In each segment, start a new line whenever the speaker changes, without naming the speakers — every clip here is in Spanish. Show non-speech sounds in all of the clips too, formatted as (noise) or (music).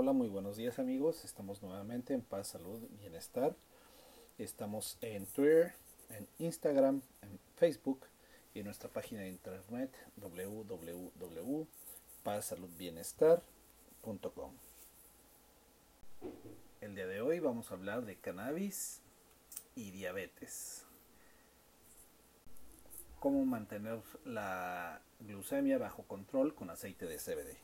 Hola, muy buenos días amigos. Estamos nuevamente en Paz, Salud, Bienestar. Estamos en Twitter, en Instagram, en Facebook y en nuestra página de internet www.pazsaludbienestar.com. El día de hoy vamos a hablar de cannabis y diabetes. Cómo mantener la glucemia bajo control con aceite de CBD.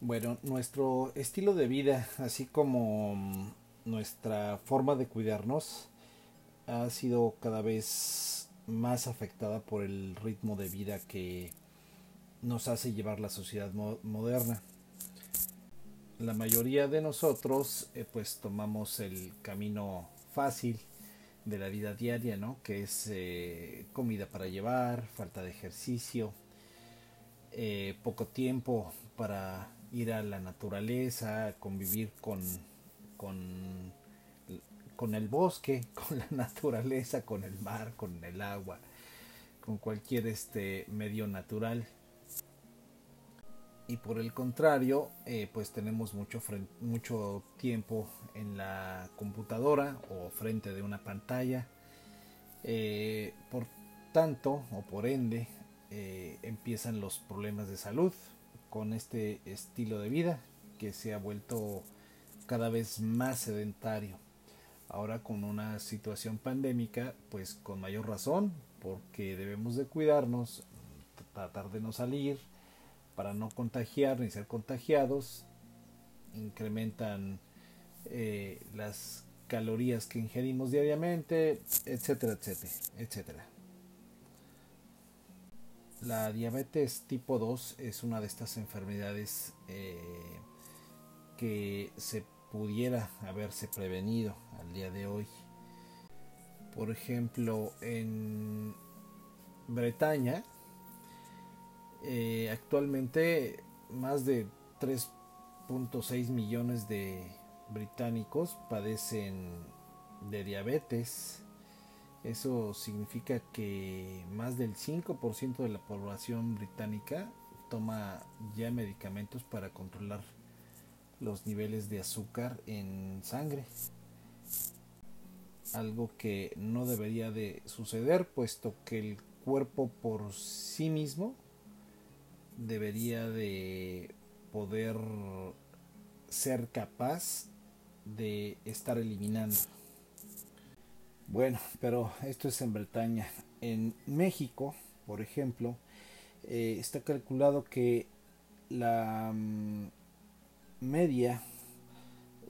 Bueno, nuestro estilo de vida, así como mm, nuestra forma de cuidarnos, ha sido cada vez más afectada por el ritmo de vida que nos hace llevar la sociedad moderna. La mayoría de nosotros eh, pues tomamos el camino fácil de la vida diaria, ¿no? Que es eh, comida para llevar, falta de ejercicio, eh, poco tiempo para ir a la naturaleza, convivir con, con, con el bosque, (laughs) con la naturaleza, con el mar, con el agua, con cualquier este medio natural. Y por el contrario, eh, pues tenemos mucho, mucho tiempo en la computadora o frente de una pantalla. Eh, por tanto, o por ende, eh, empiezan los problemas de salud, con este estilo de vida que se ha vuelto cada vez más sedentario. Ahora con una situación pandémica, pues con mayor razón, porque debemos de cuidarnos, tratar de no salir para no contagiar ni ser contagiados, incrementan eh, las calorías que ingerimos diariamente, etcétera, etcétera, etcétera. La diabetes tipo 2 es una de estas enfermedades eh, que se pudiera haberse prevenido al día de hoy. Por ejemplo, en Bretaña, eh, actualmente más de 3.6 millones de británicos padecen de diabetes eso significa que más del 5% de la población británica toma ya medicamentos para controlar los niveles de azúcar en sangre. Algo que no debería de suceder puesto que el cuerpo por sí mismo debería de poder ser capaz de estar eliminando bueno, pero esto es en Bretaña. En México, por ejemplo, eh, está calculado que la mm, media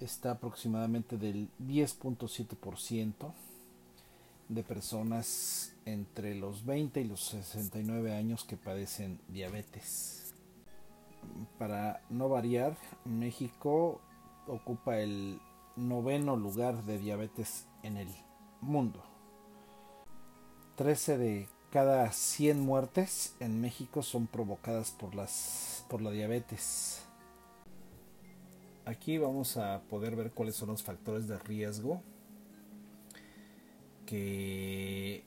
está aproximadamente del 10.7% de personas entre los 20 y los 69 años que padecen diabetes. Para no variar, México ocupa el noveno lugar de diabetes en el mundo. 13 de cada 100 muertes en México son provocadas por, las, por la diabetes. Aquí vamos a poder ver cuáles son los factores de riesgo que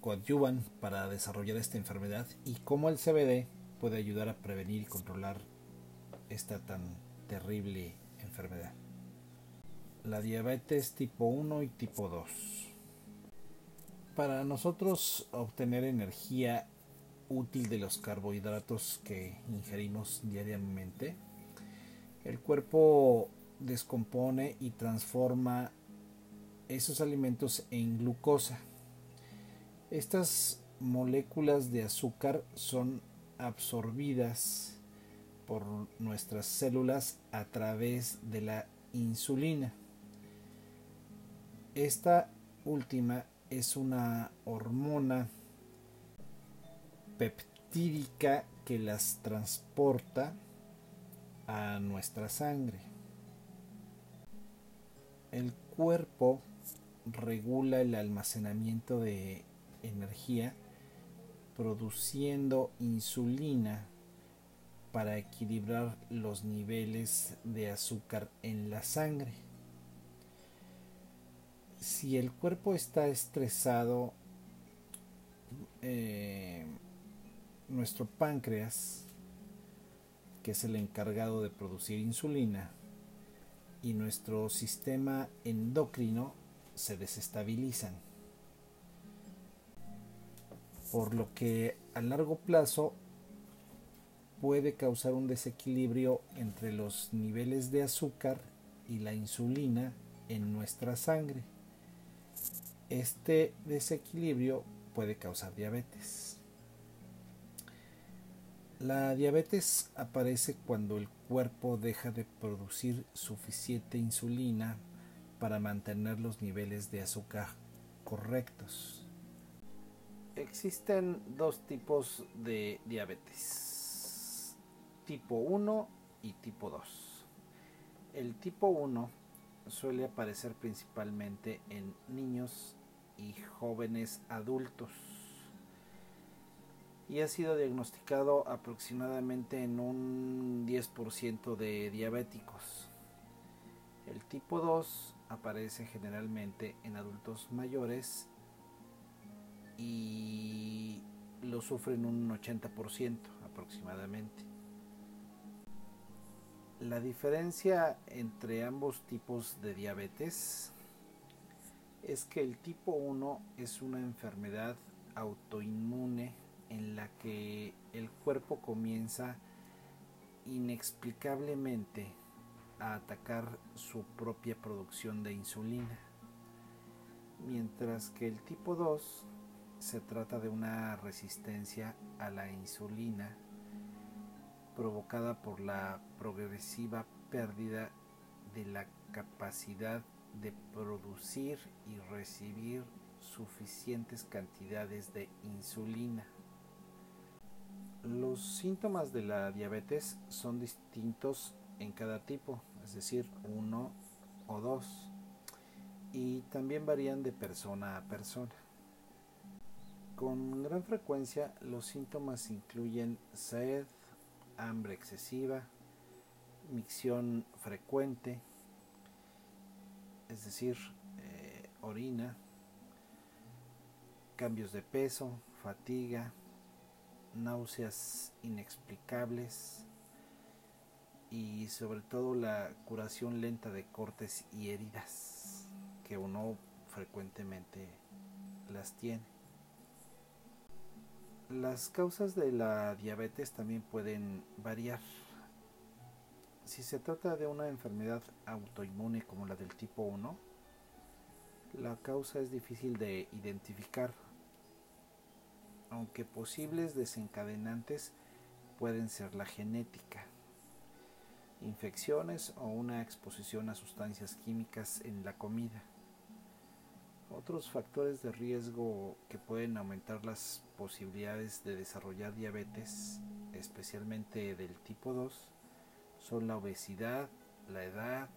coadyuvan para desarrollar esta enfermedad y cómo el CBD puede ayudar a prevenir y controlar esta tan terrible enfermedad. La diabetes tipo 1 y tipo 2 para nosotros obtener energía útil de los carbohidratos que ingerimos diariamente, el cuerpo descompone y transforma esos alimentos en glucosa. Estas moléculas de azúcar son absorbidas por nuestras células a través de la insulina. Esta última es una hormona peptídica que las transporta a nuestra sangre. El cuerpo regula el almacenamiento de energía produciendo insulina para equilibrar los niveles de azúcar en la sangre si el cuerpo está estresado, eh, nuestro páncreas, que es el encargado de producir insulina, y nuestro sistema endocrino se desestabilizan. Por lo que a largo plazo puede causar un desequilibrio entre los niveles de azúcar y la insulina en nuestra sangre. Este desequilibrio puede causar diabetes. La diabetes aparece cuando el cuerpo deja de producir suficiente insulina para mantener los niveles de azúcar correctos. Existen dos tipos de diabetes, tipo 1 y tipo 2. El tipo 1 suele aparecer principalmente en niños y jóvenes adultos y ha sido diagnosticado aproximadamente en un 10% de diabéticos. El tipo 2 aparece generalmente en adultos mayores y lo sufren un 80% aproximadamente. La diferencia entre ambos tipos de diabetes es que el tipo 1 es una enfermedad autoinmune en la que el cuerpo comienza inexplicablemente a atacar su propia producción de insulina, mientras que el tipo 2 se trata de una resistencia a la insulina provocada por la progresiva pérdida de la capacidad de producir y recibir suficientes cantidades de insulina. Los síntomas de la diabetes son distintos en cada tipo, es decir, uno o dos, y también varían de persona a persona. Con gran frecuencia los síntomas incluyen sed, hambre excesiva, micción frecuente, es decir, eh, orina, cambios de peso, fatiga, náuseas inexplicables y sobre todo la curación lenta de cortes y heridas que uno frecuentemente las tiene. Las causas de la diabetes también pueden variar. Si se trata de una enfermedad autoinmune como la del tipo 1, la causa es difícil de identificar aunque posibles desencadenantes pueden ser la genética, infecciones o una exposición a sustancias químicas en la comida. Otros factores de riesgo que pueden aumentar las posibilidades de desarrollar diabetes, especialmente del tipo 2, son la obesidad, la edad,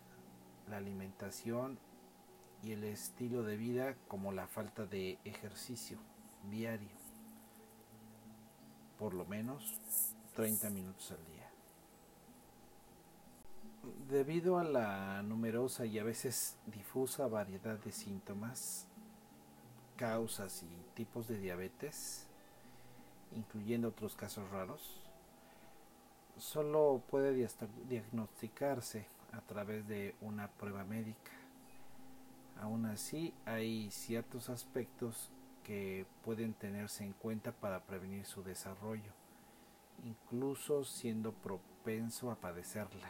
la alimentación y el estilo de vida como la falta de ejercicio diario por lo menos 30 minutos al día. Debido a la numerosa y a veces difusa variedad de síntomas, causas y tipos de diabetes, incluyendo otros casos raros, solo puede diagnosticarse a través de una prueba médica. Aún así, hay ciertos aspectos que pueden tenerse en cuenta para prevenir su desarrollo, incluso siendo propenso a padecerla.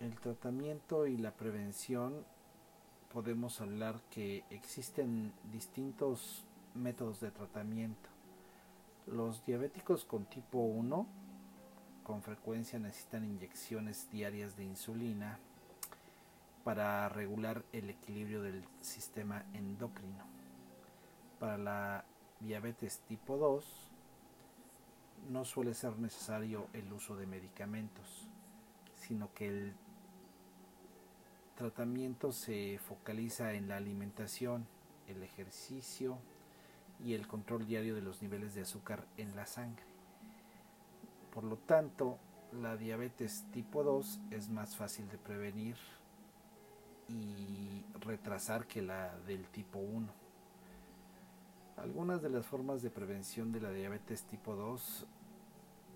El tratamiento y la prevención podemos hablar que existen distintos métodos de tratamiento. Los diabéticos con tipo 1 con frecuencia necesitan inyecciones diarias de insulina para regular el equilibrio del sistema endocrino. Para la diabetes tipo 2 no suele ser necesario el uso de medicamentos, sino que el tratamiento se focaliza en la alimentación, el ejercicio y el control diario de los niveles de azúcar en la sangre. Por lo tanto, la diabetes tipo 2 es más fácil de prevenir y retrasar que la del tipo 1. Algunas de las formas de prevención de la diabetes tipo 2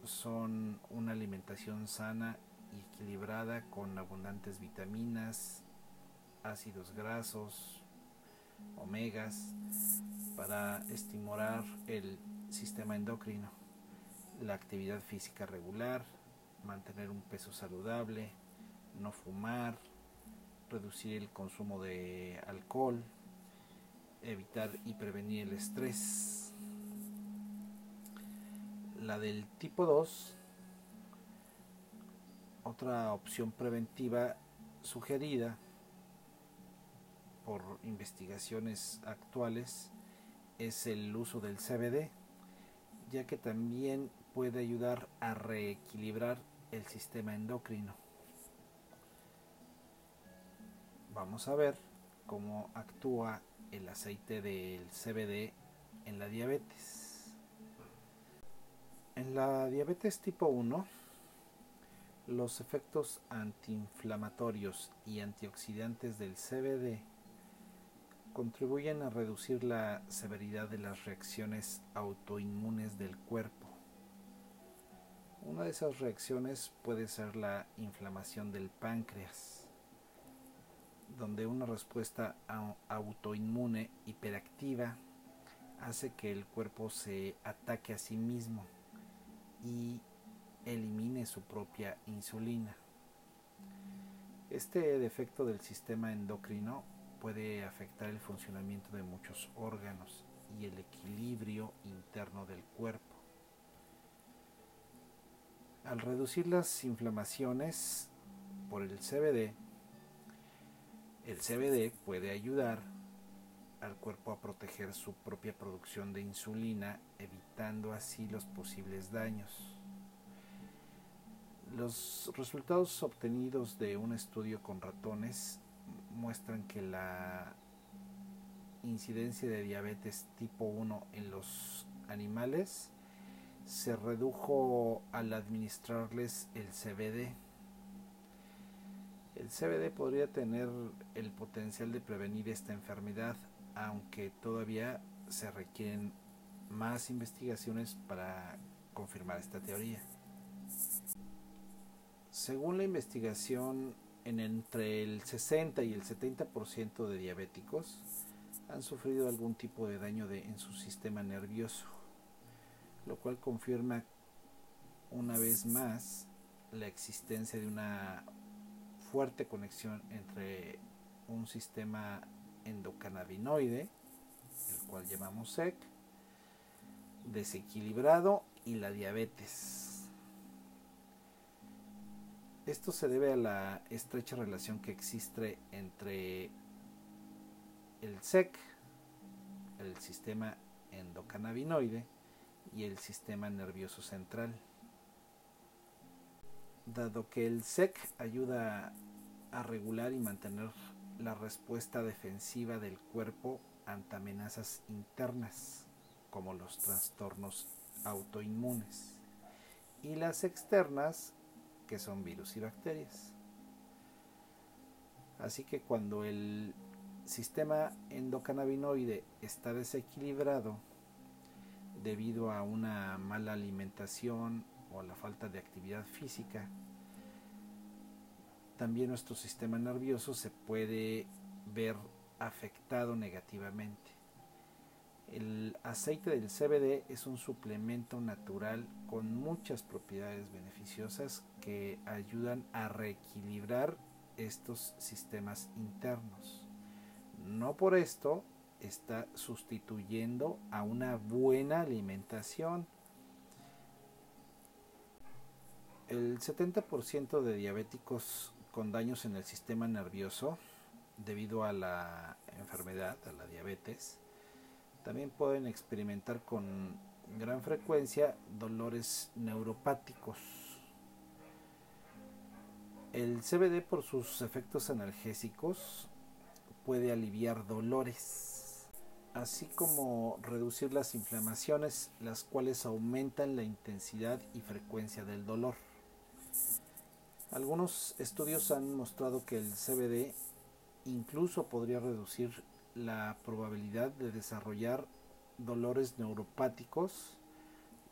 son una alimentación sana y equilibrada con abundantes vitaminas, ácidos grasos, omegas, para estimular el sistema endocrino, la actividad física regular, mantener un peso saludable, no fumar, reducir el consumo de alcohol, evitar y prevenir el estrés. La del tipo 2, otra opción preventiva sugerida por investigaciones actuales es el uso del CBD, ya que también puede ayudar a reequilibrar el sistema endocrino. Vamos a ver cómo actúa el aceite del CBD en la diabetes. En la diabetes tipo 1, los efectos antiinflamatorios y antioxidantes del CBD contribuyen a reducir la severidad de las reacciones autoinmunes del cuerpo. Una de esas reacciones puede ser la inflamación del páncreas donde una respuesta autoinmune hiperactiva hace que el cuerpo se ataque a sí mismo y elimine su propia insulina. Este defecto del sistema endocrino puede afectar el funcionamiento de muchos órganos y el equilibrio interno del cuerpo. Al reducir las inflamaciones por el CBD, el CBD puede ayudar al cuerpo a proteger su propia producción de insulina, evitando así los posibles daños. Los resultados obtenidos de un estudio con ratones muestran que la incidencia de diabetes tipo 1 en los animales se redujo al administrarles el CBD el CBD podría tener el potencial de prevenir esta enfermedad, aunque todavía se requieren más investigaciones para confirmar esta teoría. Según la investigación, en entre el 60 y el 70% de diabéticos han sufrido algún tipo de daño en su sistema nervioso, lo cual confirma una vez más la existencia de una fuerte conexión entre un sistema endocannabinoide, el cual llamamos SEC, desequilibrado y la diabetes. Esto se debe a la estrecha relación que existe entre el SEC, el sistema endocannabinoide, y el sistema nervioso central. Dado que el SEC ayuda a regular y mantener la respuesta defensiva del cuerpo ante amenazas internas, como los trastornos autoinmunes, y las externas, que son virus y bacterias. Así que cuando el sistema endocannabinoide está desequilibrado debido a una mala alimentación o la falta de actividad física, también nuestro sistema nervioso se puede ver afectado negativamente. El aceite del CBD es un suplemento natural con muchas propiedades beneficiosas que ayudan a reequilibrar estos sistemas internos. No por esto está sustituyendo a una buena alimentación El 70% de diabéticos con daños en el sistema nervioso debido a la enfermedad, a la diabetes, también pueden experimentar con gran frecuencia dolores neuropáticos. El CBD por sus efectos analgésicos puede aliviar dolores, así como reducir las inflamaciones, las cuales aumentan la intensidad y frecuencia del dolor. Algunos estudios han mostrado que el CBD incluso podría reducir la probabilidad de desarrollar dolores neuropáticos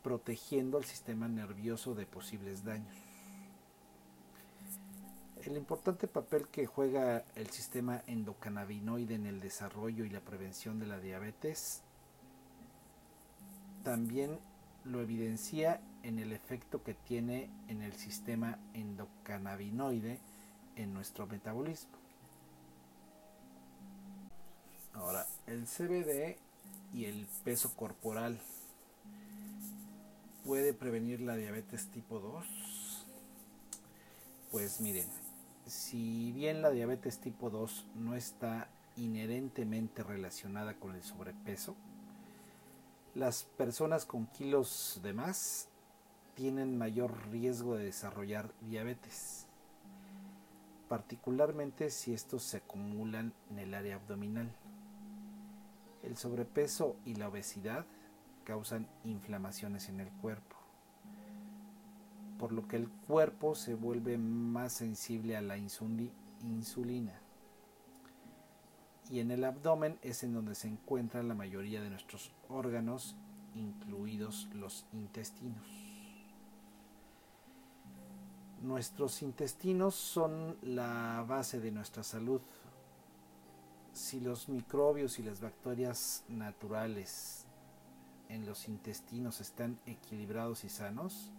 protegiendo al sistema nervioso de posibles daños. El importante papel que juega el sistema endocannabinoide en el desarrollo y la prevención de la diabetes también lo evidencia en el efecto que tiene en el sistema endocannabinoide en nuestro metabolismo. Ahora, el CBD y el peso corporal puede prevenir la diabetes tipo 2. Pues miren, si bien la diabetes tipo 2 no está inherentemente relacionada con el sobrepeso, las personas con kilos de más tienen mayor riesgo de desarrollar diabetes, particularmente si estos se acumulan en el área abdominal. El sobrepeso y la obesidad causan inflamaciones en el cuerpo por lo que el cuerpo se vuelve más sensible a la insulina. Y en el abdomen es en donde se encuentra la mayoría de nuestros órganos, incluidos los intestinos. Nuestros intestinos son la base de nuestra salud. Si los microbios y las bacterias naturales en los intestinos están equilibrados y sanos,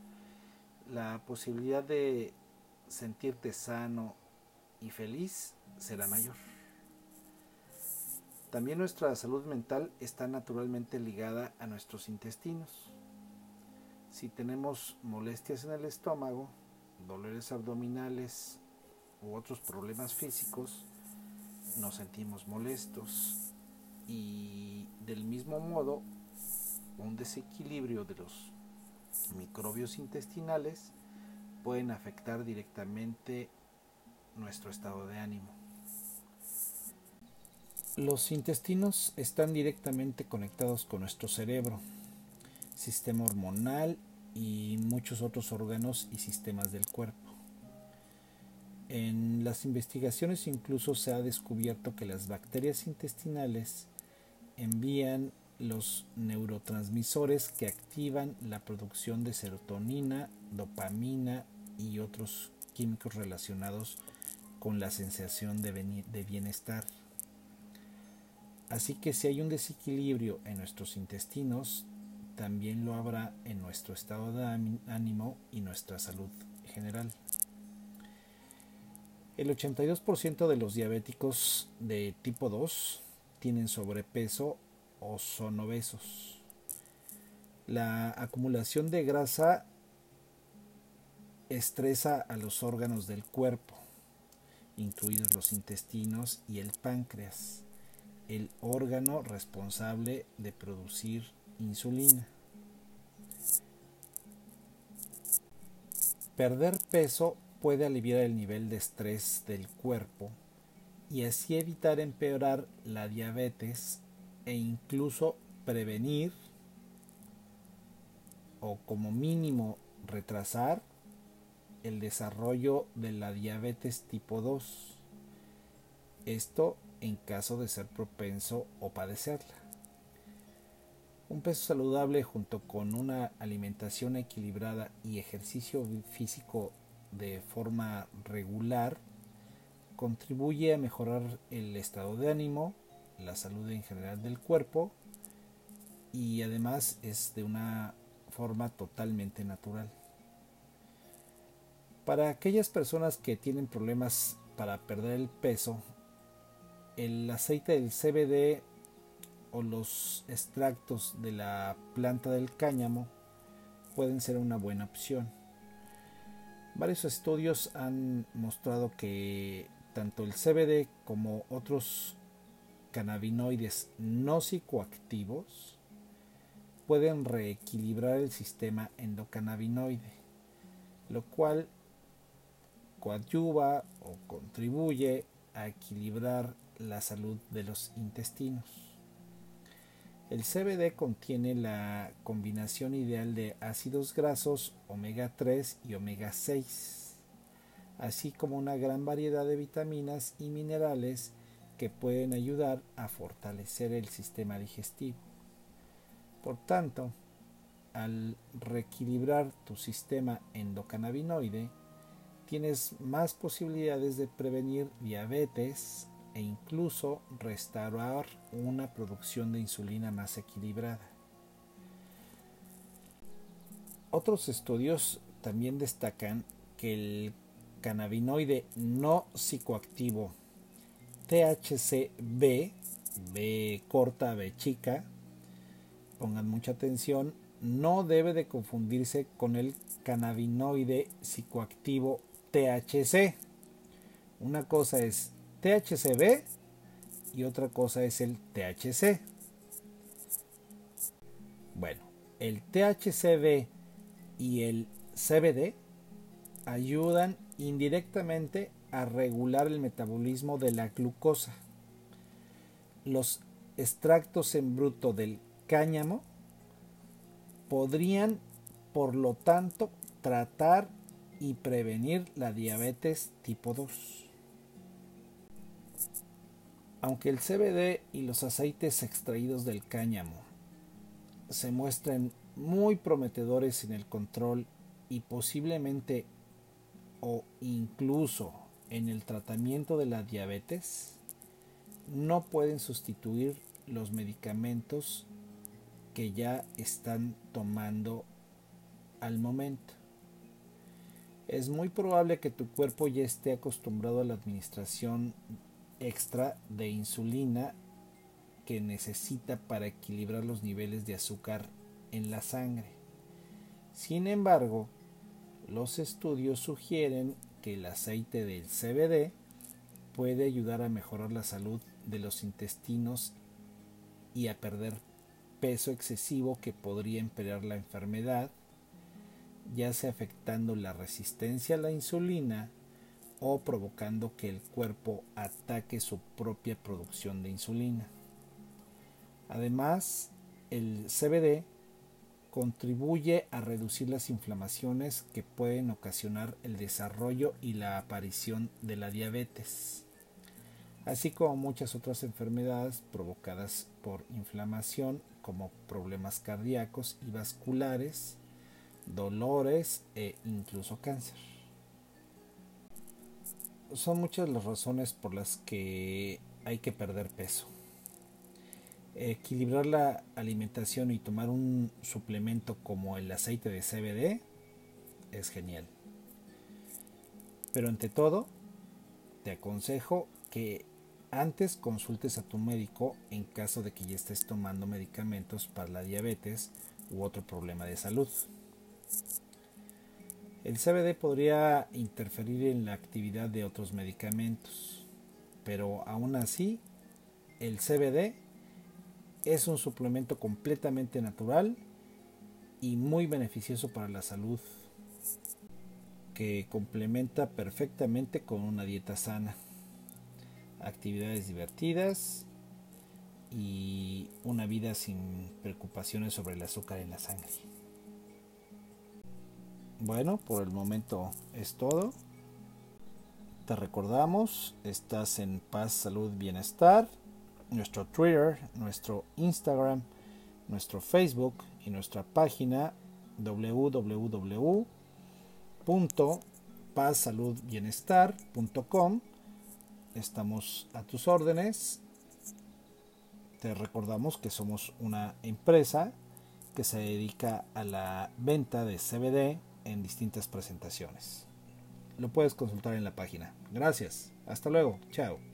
la posibilidad de sentirte sano y feliz será mayor. También nuestra salud mental está naturalmente ligada a nuestros intestinos. Si tenemos molestias en el estómago, dolores abdominales u otros problemas físicos, nos sentimos molestos y del mismo modo un desequilibrio de los microbios intestinales pueden afectar directamente nuestro estado de ánimo. Los intestinos están directamente conectados con nuestro cerebro, sistema hormonal y muchos otros órganos y sistemas del cuerpo. En las investigaciones incluso se ha descubierto que las bacterias intestinales envían los neurotransmisores que activan la producción de serotonina, dopamina y otros químicos relacionados con la sensación de, bienestar. Así que si hay un desequilibrio en nuestros intestinos, también lo habrá en nuestro estado de ánimo y nuestra salud general. El 82% de los diabéticos de tipo 2 tienen sobrepeso o son obesos. La acumulación de grasa estresa a los órganos del cuerpo, incluidos los intestinos y el páncreas, el órgano responsable de producir insulina. Perder peso puede aliviar el nivel de estrés del cuerpo y así evitar empeorar la diabetes e incluso prevenir o como mínimo retrasar el desarrollo de la diabetes tipo 2. Esto en caso de ser propenso o padecerla. Un peso saludable junto con una alimentación equilibrada y ejercicio físico de forma regular contribuye a mejorar el estado de ánimo, la salud en general del cuerpo y además es de una forma totalmente natural. Para aquellas personas que tienen problemas para perder el peso, el aceite del CBD o los extractos de la planta del cáñamo pueden ser una buena opción. Varios estudios han mostrado que tanto el CBD como otros cannabinoides no psicoactivos pueden reequilibrar el sistema endocannabinoide, lo cual coadyuva o contribuye a equilibrar la salud de los intestinos. El CBD contiene la combinación ideal de ácidos grasos omega 3 y omega 6, así como una gran variedad de vitaminas y minerales que pueden ayudar a fortalecer el sistema digestivo. Por tanto, al reequilibrar tu sistema endocannabinoide, tienes más posibilidades de prevenir diabetes e incluso restaurar una producción de insulina más equilibrada. Otros estudios también destacan que el cannabinoide no psicoactivo THCB, B corta, B chica, pongan mucha atención, no debe de confundirse con el cannabinoide psicoactivo THC. Una cosa es THCB y otra cosa es el THC. Bueno, el THCB y el CBD ayudan indirectamente a regular el metabolismo de la glucosa. Los extractos en bruto del cáñamo podrían, por lo tanto, tratar y prevenir la diabetes tipo 2. Aunque el CBD y los aceites extraídos del cáñamo se muestren muy prometedores en el control y posiblemente o incluso en el tratamiento de la diabetes, no pueden sustituir los medicamentos que ya están tomando al momento. Es muy probable que tu cuerpo ya esté acostumbrado a la administración extra de insulina que necesita para equilibrar los niveles de azúcar en la sangre. Sin embargo, los estudios sugieren que el aceite del CBD puede ayudar a mejorar la salud de los intestinos y a perder peso excesivo que podría empeorar la enfermedad, ya sea afectando la resistencia a la insulina o provocando que el cuerpo ataque su propia producción de insulina. Además, el CBD contribuye a reducir las inflamaciones que pueden ocasionar el desarrollo y la aparición de la diabetes, así como muchas otras enfermedades provocadas por inflamación como problemas cardíacos y vasculares, dolores e incluso cáncer. Son muchas las razones por las que hay que perder peso equilibrar la alimentación y tomar un suplemento como el aceite de CBD es genial. Pero ante todo, te aconsejo que antes consultes a tu médico en caso de que ya estés tomando medicamentos para la diabetes u otro problema de salud. El CBD podría interferir en la actividad de otros medicamentos, pero aún así el CBD es un suplemento completamente natural y muy beneficioso para la salud que complementa perfectamente con una dieta sana, actividades divertidas y una vida sin preocupaciones sobre el azúcar en la sangre. Bueno, por el momento es todo. Te recordamos, estás en paz, salud, bienestar nuestro Twitter, nuestro Instagram, nuestro Facebook y nuestra página www.pazsaludbienestar.com. Estamos a tus órdenes. Te recordamos que somos una empresa que se dedica a la venta de CBD en distintas presentaciones. Lo puedes consultar en la página. Gracias. Hasta luego. Chao.